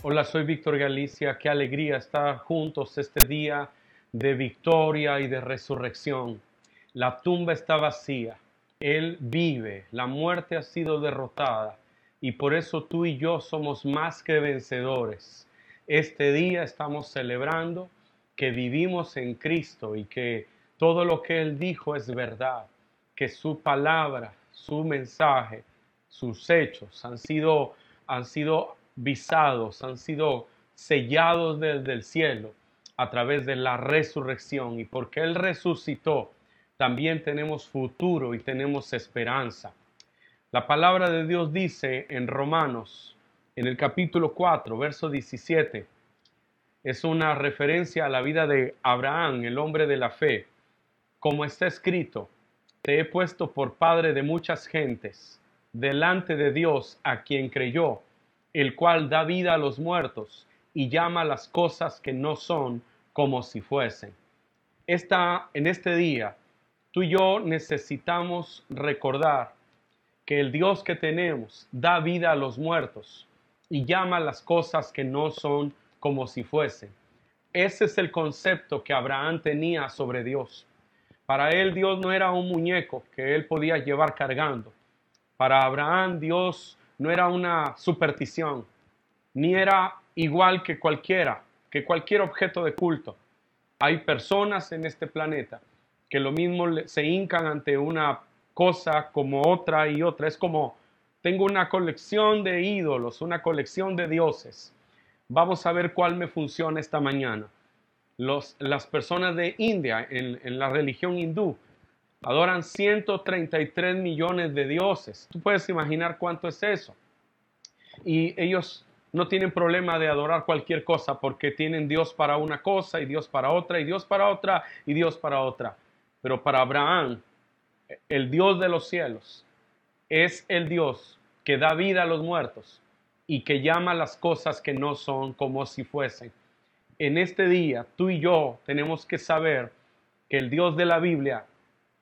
Hola, soy Víctor Galicia. Qué alegría estar juntos este día de victoria y de resurrección. La tumba está vacía. Él vive. La muerte ha sido derrotada. Y por eso tú y yo somos más que vencedores. Este día estamos celebrando que vivimos en Cristo y que todo lo que Él dijo es verdad. Que su palabra, su mensaje, sus hechos han sido, han sido visados, han sido sellados desde el cielo a través de la resurrección. Y porque Él resucitó, también tenemos futuro y tenemos esperanza. La palabra de Dios dice en Romanos, en el capítulo 4, verso 17, es una referencia a la vida de Abraham, el hombre de la fe. Como está escrito, te he puesto por padre de muchas gentes, delante de Dios a quien creyó el cual da vida a los muertos y llama las cosas que no son como si fuesen. Esta, en este día, tú y yo necesitamos recordar que el Dios que tenemos da vida a los muertos y llama las cosas que no son como si fuesen. Ese es el concepto que Abraham tenía sobre Dios. Para él Dios no era un muñeco que él podía llevar cargando. Para Abraham Dios no era una superstición, ni era igual que cualquiera, que cualquier objeto de culto. Hay personas en este planeta que lo mismo se hincan ante una cosa como otra y otra. Es como, tengo una colección de ídolos, una colección de dioses. Vamos a ver cuál me funciona esta mañana. Las personas de India, en la religión hindú, Adoran 133 millones de dioses. Tú puedes imaginar cuánto es eso. Y ellos no tienen problema de adorar cualquier cosa porque tienen Dios para una cosa y Dios para otra y Dios para otra y Dios para otra. Pero para Abraham, el Dios de los cielos es el Dios que da vida a los muertos y que llama las cosas que no son como si fuesen. En este día, tú y yo tenemos que saber que el Dios de la Biblia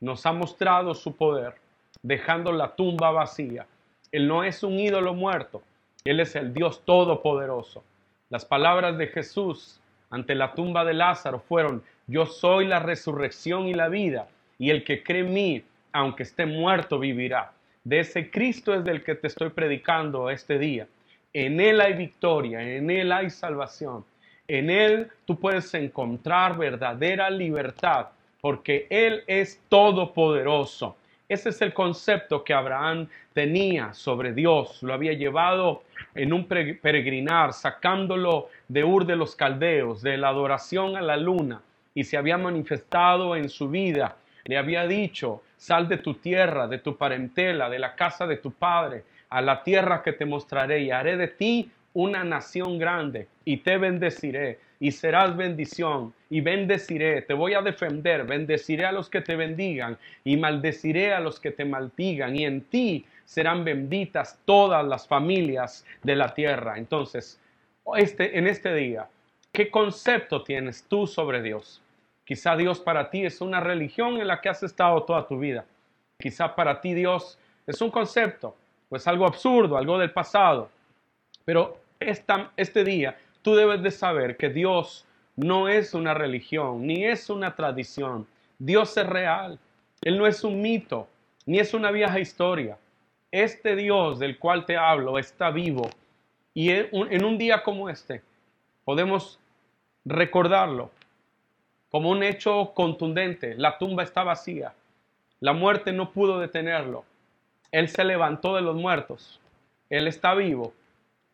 nos ha mostrado su poder, dejando la tumba vacía. Él no es un ídolo muerto, Él es el Dios todopoderoso. Las palabras de Jesús ante la tumba de Lázaro fueron, yo soy la resurrección y la vida, y el que cree en mí, aunque esté muerto, vivirá. De ese Cristo es del que te estoy predicando este día. En Él hay victoria, en Él hay salvación. En Él tú puedes encontrar verdadera libertad porque Él es todopoderoso. Ese es el concepto que Abraham tenía sobre Dios. Lo había llevado en un peregrinar, sacándolo de Ur de los Caldeos, de la adoración a la luna, y se había manifestado en su vida. Le había dicho, sal de tu tierra, de tu parentela, de la casa de tu padre, a la tierra que te mostraré, y haré de ti una nación grande, y te bendeciré, y serás bendición y bendeciré, te voy a defender, bendeciré a los que te bendigan y maldeciré a los que te maldigan y en ti serán benditas todas las familias de la tierra. Entonces, este, en este día, ¿qué concepto tienes tú sobre Dios? Quizá Dios para ti es una religión en la que has estado toda tu vida. Quizá para ti Dios es un concepto, pues algo absurdo, algo del pasado. Pero esta, este día tú debes de saber que Dios no es una religión, ni es una tradición. Dios es real. Él no es un mito, ni es una vieja historia. Este Dios del cual te hablo está vivo. Y en un día como este podemos recordarlo como un hecho contundente. La tumba está vacía. La muerte no pudo detenerlo. Él se levantó de los muertos. Él está vivo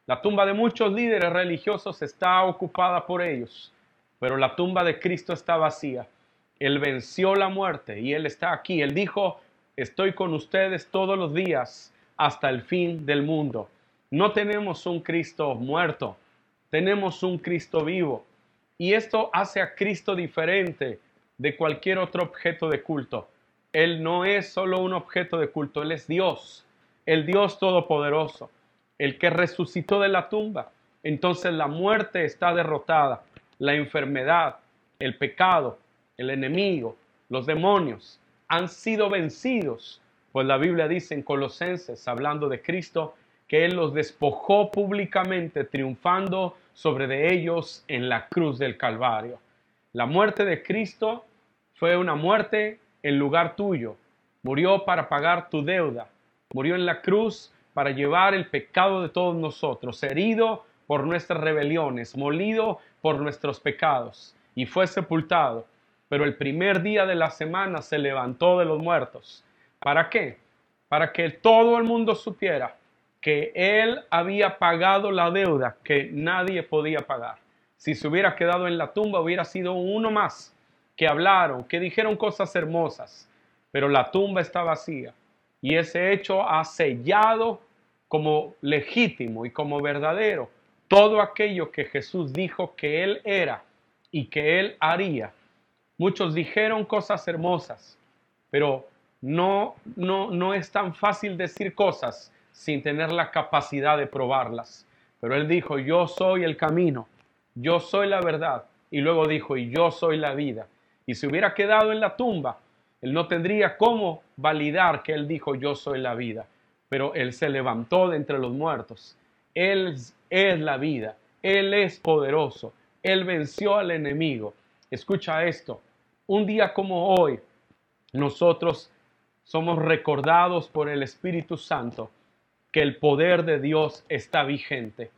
la tumba de muchos líderes religiosos está ocupada por ellos, pero la tumba de Cristo está vacía. Él venció la muerte y Él está aquí. Él dijo, estoy con ustedes todos los días hasta el fin del mundo. No tenemos un Cristo muerto, tenemos un Cristo vivo. Y esto hace a Cristo diferente de cualquier otro objeto de culto. Él no es solo un objeto de culto, Él es Dios, el Dios Todopoderoso el que resucitó de la tumba. Entonces la muerte está derrotada, la enfermedad, el pecado, el enemigo, los demonios han sido vencidos. Pues la Biblia dice en Colosenses, hablando de Cristo, que Él los despojó públicamente, triunfando sobre de ellos en la cruz del Calvario. La muerte de Cristo fue una muerte en lugar tuyo. Murió para pagar tu deuda. Murió en la cruz para llevar el pecado de todos nosotros, herido por nuestras rebeliones, molido por nuestros pecados, y fue sepultado. Pero el primer día de la semana se levantó de los muertos. ¿Para qué? Para que todo el mundo supiera que él había pagado la deuda que nadie podía pagar. Si se hubiera quedado en la tumba, hubiera sido uno más que hablaron, que dijeron cosas hermosas, pero la tumba está vacía. Y ese hecho ha sellado como legítimo y como verdadero todo aquello que Jesús dijo que Él era y que Él haría. Muchos dijeron cosas hermosas, pero no, no, no es tan fácil decir cosas sin tener la capacidad de probarlas. Pero Él dijo, yo soy el camino, yo soy la verdad. Y luego dijo, y yo soy la vida. Y si hubiera quedado en la tumba, Él no tendría cómo validar que Él dijo, yo soy la vida. Pero Él se levantó de entre los muertos. Él es la vida. Él es poderoso. Él venció al enemigo. Escucha esto. Un día como hoy, nosotros somos recordados por el Espíritu Santo que el poder de Dios está vigente,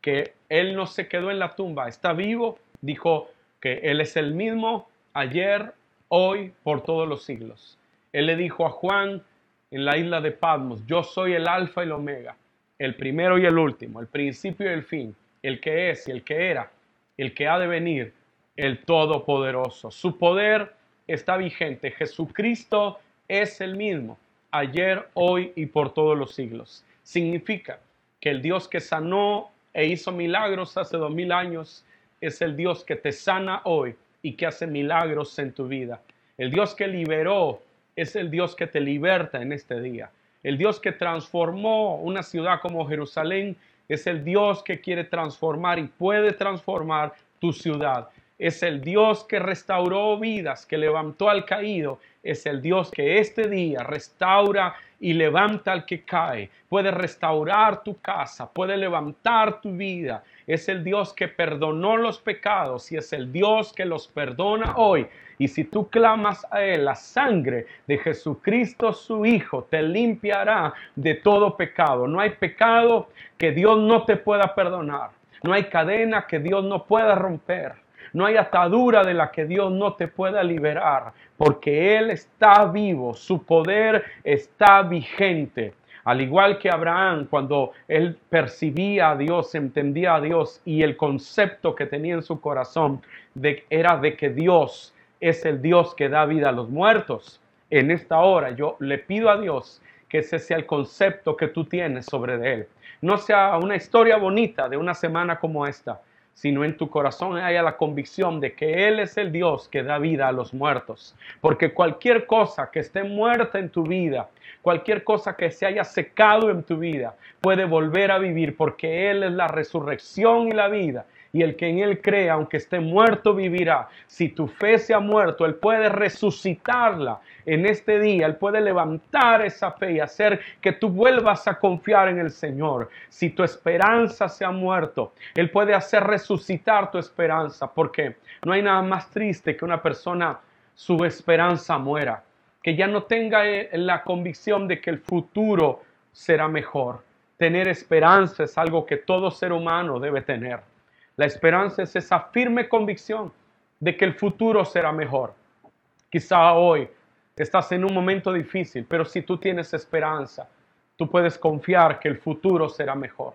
que Él no se quedó en la tumba, está vivo, dijo que Él es el mismo ayer, hoy, por todos los siglos. Él le dijo a Juan en la isla de Patmos, yo soy el alfa y el omega, el primero y el último, el principio y el fin, el que es y el que era, el que ha de venir, el todopoderoso. Su poder está vigente. Jesucristo es el mismo, ayer, hoy y por todos los siglos. Significa que el Dios que sanó e hizo milagros hace dos mil años es el Dios que te sana hoy y que hace milagros en tu vida. El Dios que liberó es el Dios que te liberta en este día. El Dios que transformó una ciudad como Jerusalén es el Dios que quiere transformar y puede transformar tu ciudad. Es el Dios que restauró vidas, que levantó al caído. Es el Dios que este día restaura y levanta al que cae. Puede restaurar tu casa, puede levantar tu vida. Es el Dios que perdonó los pecados y es el Dios que los perdona hoy. Y si tú clamas a Él, la sangre de Jesucristo su Hijo te limpiará de todo pecado. No hay pecado que Dios no te pueda perdonar. No hay cadena que Dios no pueda romper. No hay atadura de la que Dios no te pueda liberar, porque Él está vivo, su poder está vigente. Al igual que Abraham, cuando él percibía a Dios, entendía a Dios y el concepto que tenía en su corazón era de que Dios es el Dios que da vida a los muertos. En esta hora yo le pido a Dios que ese sea el concepto que tú tienes sobre de Él. No sea una historia bonita de una semana como esta, sino en tu corazón haya la convicción de que Él es el Dios que da vida a los muertos. Porque cualquier cosa que esté muerta en tu vida, cualquier cosa que se haya secado en tu vida, puede volver a vivir porque Él es la resurrección y la vida y el que en Él cree, aunque esté muerto, vivirá. Si tu fe se ha muerto, Él puede resucitarla en este día. Él puede levantar esa fe y hacer que tú vuelvas a confiar en el Señor. Si tu esperanza se ha muerto, Él puede hacer resucitar tu esperanza, porque no hay nada más triste que una persona su esperanza muera, que ya no tenga eh, la convicción de que el futuro será mejor. Tener esperanza es algo que todo ser humano debe tener. La esperanza es esa firme convicción de que el futuro será mejor. Quizá hoy estás en un momento difícil, pero si tú tienes esperanza, tú puedes confiar que el futuro será mejor.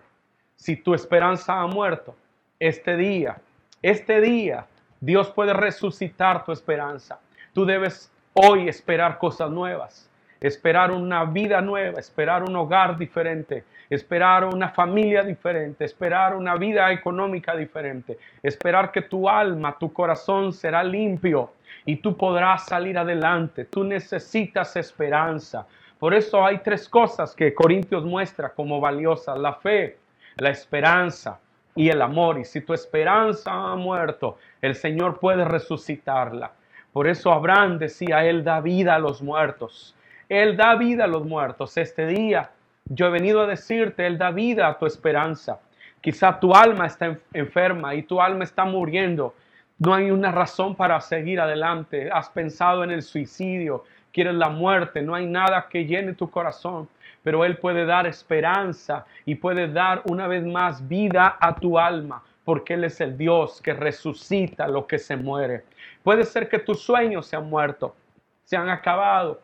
Si tu esperanza ha muerto, este día, este día, Dios puede resucitar tu esperanza. Tú debes hoy esperar cosas nuevas esperar una vida nueva, esperar un hogar diferente, esperar una familia diferente, esperar una vida económica diferente, esperar que tu alma, tu corazón será limpio y tú podrás salir adelante. Tú necesitas esperanza. Por eso hay tres cosas que Corintios muestra como valiosas, la fe, la esperanza y el amor. Y si tu esperanza ha muerto, el Señor puede resucitarla. Por eso Abraham decía, Él da vida a los muertos. Él da vida a los muertos. Este día yo he venido a decirte, Él da vida a tu esperanza. Quizá tu alma está enferma y tu alma está muriendo. No hay una razón para seguir adelante. Has pensado en el suicidio, quieres la muerte, no hay nada que llene tu corazón. Pero Él puede dar esperanza y puede dar una vez más vida a tu alma, porque Él es el Dios que resucita lo que se muere. Puede ser que tus sueños se han muerto, se han acabado.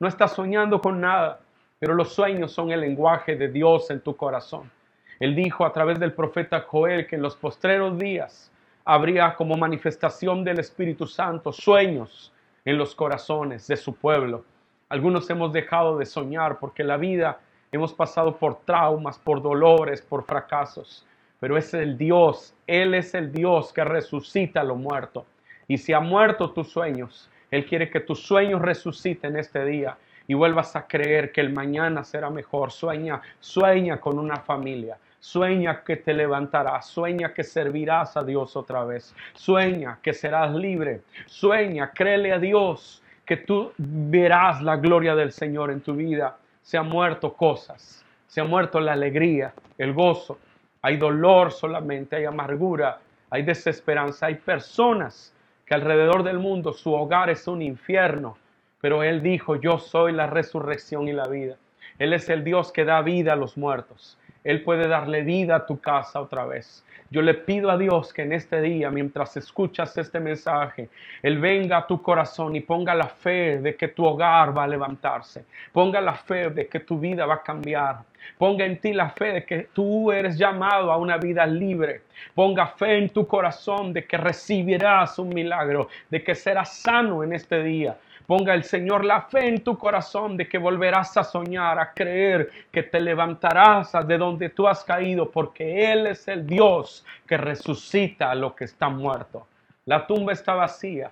No estás soñando con nada pero los sueños son el lenguaje de Dios en tu corazón. Él dijo a través del profeta Joel que en los postreros días habría como manifestación del Espíritu Santo sueños en los corazones de su pueblo. Algunos hemos dejado de soñar porque la vida hemos pasado por traumas, por dolores, por fracasos. Pero es el Dios, Él es el Dios que resucita a lo muerto. Y si ha muerto tus sueños, Él quiere que tus sueños resuciten este día y vuelvas a creer que el mañana será mejor. Sueña, sueña con una familia. Sueña que te levantarás, sueña que servirás a Dios otra vez, sueña que serás libre, sueña, créele a Dios que tú verás la gloria del Señor en tu vida. Se han muerto cosas, se ha muerto la alegría, el gozo, hay dolor solamente, hay amargura, hay desesperanza, hay personas que alrededor del mundo su hogar es un infierno, pero Él dijo, yo soy la resurrección y la vida. Él es el Dios que da vida a los muertos. Él puede darle vida a tu casa otra vez. Yo le pido a Dios que en este día, mientras escuchas este mensaje, Él venga a tu corazón y ponga la fe de que tu hogar va a levantarse. Ponga la fe de que tu vida va a cambiar. Ponga en ti la fe de que tú eres llamado a una vida libre. Ponga fe en tu corazón de que recibirás un milagro, de que serás sano en este día Ponga el Señor la fe en tu corazón de que volverás a soñar, a creer que te levantarás de donde tú has caído, porque Él es el Dios que resucita a lo que está muerto. La tumba está vacía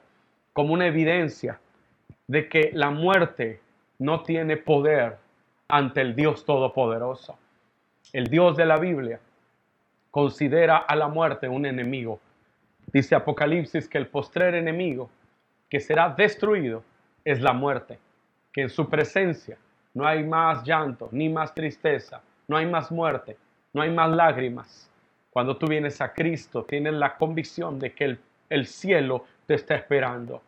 como una evidencia de que la muerte no tiene poder ante el Dios Todopoderoso. El Dios de la Biblia considera a la muerte un enemigo. Dice Apocalipsis que el postrer enemigo que será destruido es la muerte, que en su presencia no hay más llanto, ni más tristeza, no hay más muerte, no hay más lágrimas. Cuando tú vienes a Cristo, tienes la convicción de que el, el cielo te está esperando.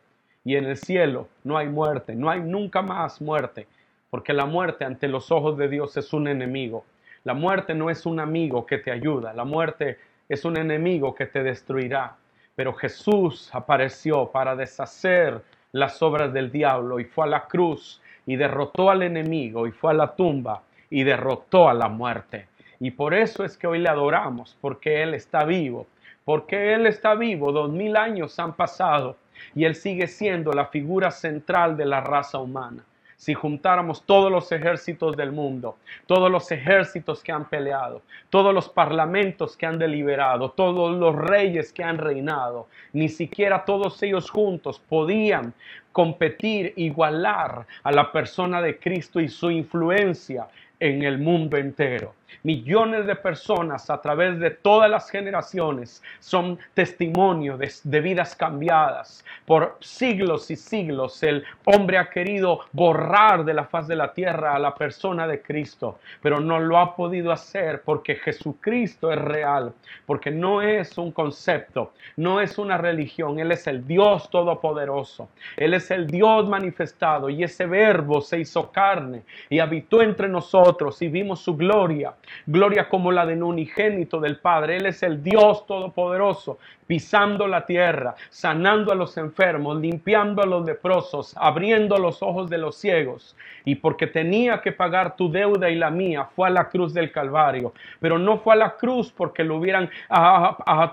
Y en el cielo no hay muerte, no hay nunca más muerte, porque la muerte ante los ojos de Dios es un enemigo. La muerte no es un amigo que te ayuda, la muerte es un enemigo que te destruirá. Pero Jesús apareció para deshacer las obras del diablo y fue a la cruz y derrotó al enemigo y fue a la tumba y derrotó a la muerte. Y por eso es que hoy le adoramos, porque Él está vivo, porque Él está vivo, dos mil años han pasado y Él sigue siendo la figura central de la raza humana si juntáramos todos los ejércitos del mundo, todos los ejércitos que han peleado, todos los parlamentos que han deliberado, todos los reyes que han reinado, ni siquiera todos ellos juntos podían competir, igualar a la persona de Cristo y su influencia en el mundo entero. Millones de personas a través de todas las generaciones son testimonio de, vidas cambiadas. Por siglos y siglos el hombre ha querido borrar de la faz de la tierra a la persona de Cristo, pero no lo ha podido hacer porque Jesucristo es real, porque no es un concepto, no es una religión, Él es el Dios todopoderoso, Él es el Dios manifestado y ese verbo se hizo carne y habitó entre nosotros y vimos su gloria gloria como la de un unigénito del Padre. Él es el Dios Todopoderoso, pisando la tierra, sanando a los enfermos, limpiando a los leprosos, abriendo los ojos de los ciegos. Y porque tenía que pagar tu deuda y la mía, fue a la cruz del Calvario. Pero no fue a la cruz porque lo hubieran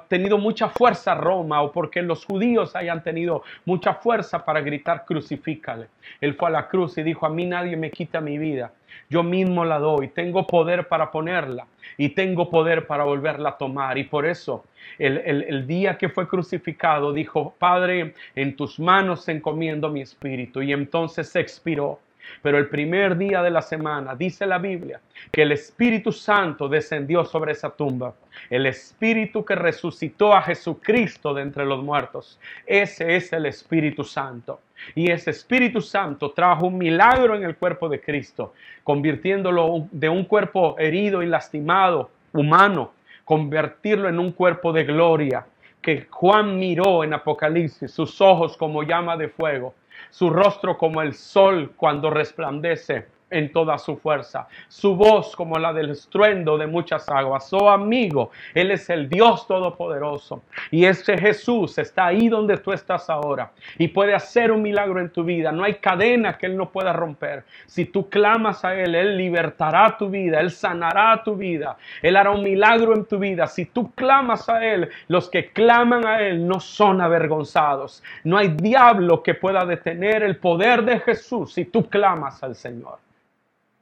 tenido mucha fuerza Roma o porque los judíos hayan tenido mucha fuerza para gritar crucifícale. Él fue a la cruz y dijo, a mí nadie me quita mi vida yo mismo la doy, tengo poder para ponerla y tengo poder para volverla a tomar. Y por eso el, el, día que fue crucificado dijo, Padre, en tus manos encomiendo mi espíritu. Y entonces expiró. Pero el primer día de la semana, dice la Biblia, que el Espíritu Santo descendió sobre esa tumba. El Espíritu que resucitó a Jesucristo de entre los muertos. Ese es el Espíritu Santo. Y ese Espíritu Santo trajo un milagro en el cuerpo de Cristo, convirtiéndolo de un cuerpo herido y lastimado, humano, convertirlo en un cuerpo de gloria que Juan miró en Apocalipsis, sus ojos como llama de fuego, su rostro como el sol cuando resplandece en toda su fuerza, su voz como la del estruendo de muchas aguas. Oh amigo, Él es el Dios Todopoderoso y ese Jesús está ahí donde tú estás ahora y puede hacer un milagro en tu vida. No hay cadena que Él no pueda romper. Si tú clamas a Él, Él libertará tu vida, Él sanará tu vida, Él hará un milagro en tu vida. Si tú clamas a Él, los que claman a Él no son avergonzados. No hay diablo que pueda detener el poder de Jesús si tú clamas al Señor.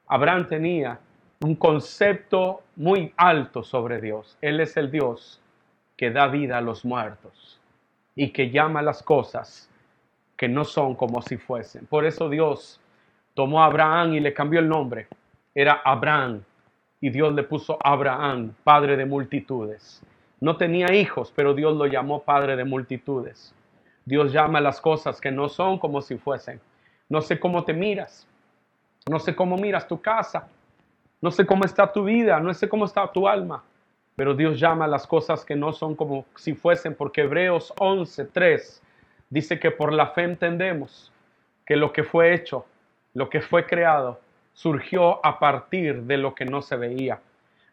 Abraham tenía un concepto muy alto sobre Dios. Él es el Dios que da vida a los muertos y que llama las cosas que no son como si fuesen. Por eso Dios tomó a Abraham y le cambió el nombre. Era Abraham y Dios le puso Abraham, padre de multitudes. No tenía hijos, pero Dios lo llamó padre de multitudes. Dios llama las cosas que no son como si fuesen. No sé cómo te miras, no sé cómo miras tu casa. No sé cómo está tu vida. No sé cómo está tu alma. Pero Dios llama a las cosas que no son como si fuesen, porque Hebreos 11:3 dice que por la fe entendemos que lo que fue hecho, lo que fue creado, surgió a partir de lo que no se veía.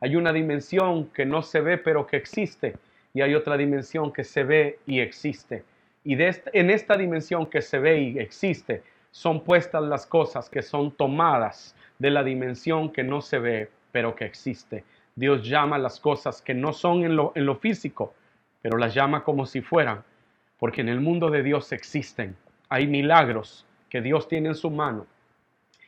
Hay una dimensión que no se ve pero que existe y hay otra dimensión que se ve y existe. Y en esta dimensión que se ve y existe son puestas las cosas que son tomadas de la dimensión que no se ve, pero que existe. Dios llama las cosas que no son en lo, físico, pero las llama como si fueran, porque en el mundo de Dios existen. Hay milagros que Dios tiene en su mano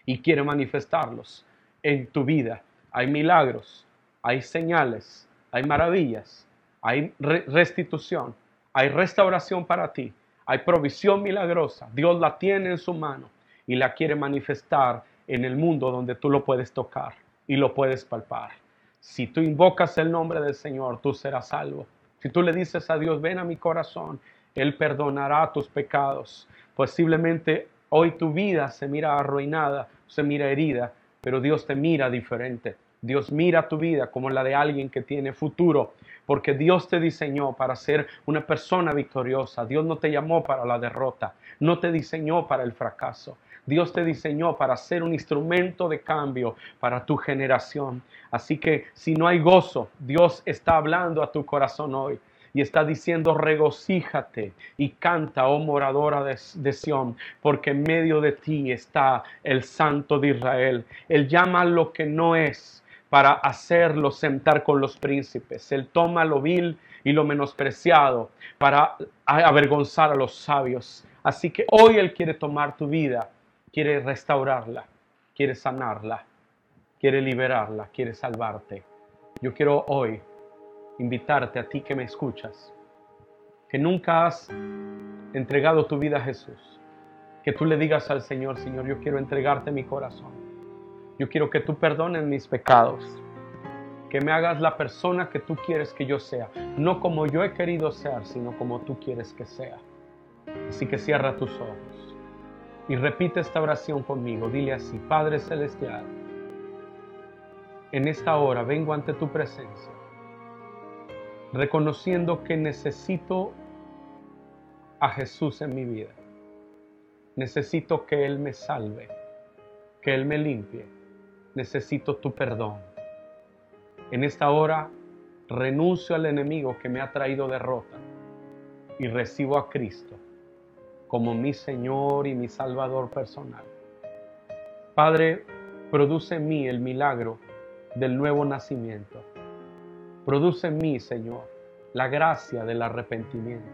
y quiere manifestarlos en tu vida. Hay milagros, hay señales, hay maravillas, hay restitución, hay restauración para ti hay provisión milagrosa. Dios la tiene en su mano y la quiere manifestar en el mundo donde tú lo puedes tocar y lo puedes palpar. Si tú invocas el nombre del Señor, tú serás salvo. Si tú le dices a Dios, ven a mi corazón, Él perdonará tus pecados. Posiblemente hoy tu vida se mira arruinada, se mira herida, pero Dios te mira diferente. Dios mira tu vida como la de alguien que tiene futuro, porque Dios te diseñó para ser una persona victoriosa. Dios no te llamó para la derrota, no te diseñó para el fracaso. Dios te diseñó para ser un instrumento de cambio para tu generación. Así que si no hay gozo, Dios está hablando a tu corazón hoy y está diciendo regocíjate y canta, oh moradora de, Sión, porque en medio de ti está el Santo de Israel. Él llama lo que no es para hacerlo sentar con los príncipes. Él toma lo vil y lo menospreciado para avergonzar a los sabios. Así que hoy Él quiere tomar tu vida, quiere restaurarla, quiere sanarla, quiere liberarla, quiere salvarte. Yo quiero hoy invitarte a ti que me escuchas, que nunca has entregado tu vida a Jesús, que tú le digas al Señor, Señor, yo quiero entregarte mi corazón yo quiero que tú perdones mis pecados, que me hagas la persona que tú quieres que yo sea, no como yo he querido ser, sino como tú quieres que sea. Así que cierra tus ojos y repite esta oración conmigo. Dile así, Padre Celestial, en esta hora vengo ante tu presencia, reconociendo que necesito a Jesús en mi vida. Necesito que Él me salve, que Él me limpie necesito tu perdón. En esta hora renuncio al enemigo que me ha traído derrota y recibo a Cristo como mi Señor y mi Salvador personal. Padre, produce en mí el milagro del nuevo nacimiento. Produce en mí, Señor, la gracia del arrepentimiento.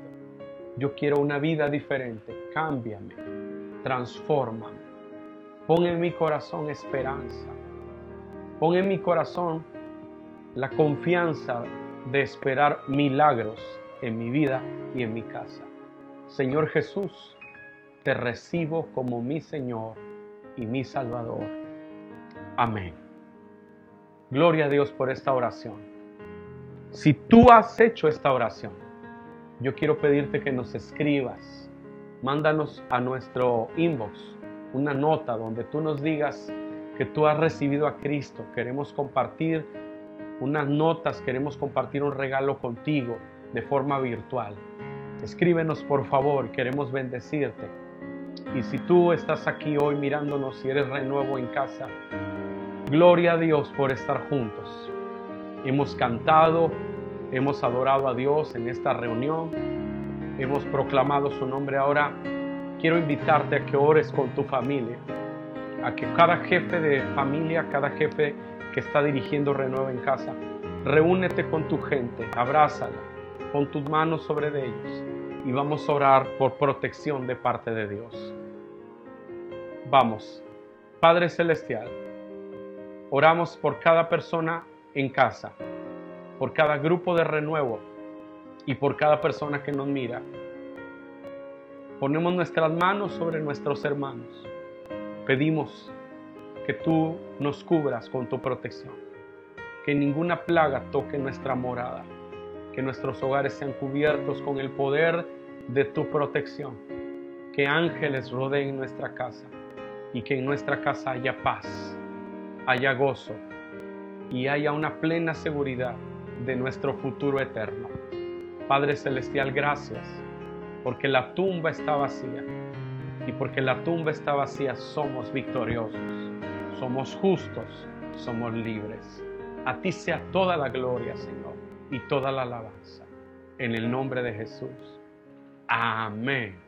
Yo quiero una vida diferente. Cámbiame, transfórmame. Pon en mi corazón esperanza. Pon en mi corazón la confianza de esperar milagros en mi vida y en mi casa. Señor Jesús, te recibo como mi Señor y mi Salvador. Amén. Gloria a Dios por esta oración. Si tú has hecho esta oración, yo quiero pedirte que nos escribas. Mándanos a nuestro inbox una nota donde tú nos digas que tú has recibido a Cristo. Queremos compartir unas notas, queremos compartir un regalo contigo de forma virtual. Escríbenos por favor, queremos bendecirte. Y si tú estás aquí hoy mirándonos y eres renuevo en casa, gloria a Dios por estar juntos. Hemos cantado, hemos adorado a Dios en esta reunión, hemos proclamado su nombre. Ahora quiero invitarte a que ores con tu familia, a que cada jefe de familia, cada jefe que está dirigiendo Renuevo en casa, reúnete con tu gente, abrázala, pon tus manos sobre ellos y vamos a orar por protección de parte de Dios. Vamos, Padre Celestial, oramos por cada persona en casa, por cada grupo de renuevo y por cada persona que nos mira. Ponemos nuestras manos sobre nuestros hermanos. Pedimos que tú nos cubras con tu protección, que ninguna plaga toque nuestra morada, que nuestros hogares sean cubiertos con el poder de tu protección, que ángeles rodeen nuestra casa y que en nuestra casa haya paz, haya gozo y haya una plena seguridad de nuestro futuro eterno. Padre Celestial, gracias, porque la tumba está vacía y porque la tumba está vacía somos victoriosos somos justos, somos libres. A ti sea toda la gloria, Señor, y toda la alabanza. En el nombre de Jesús. Amén.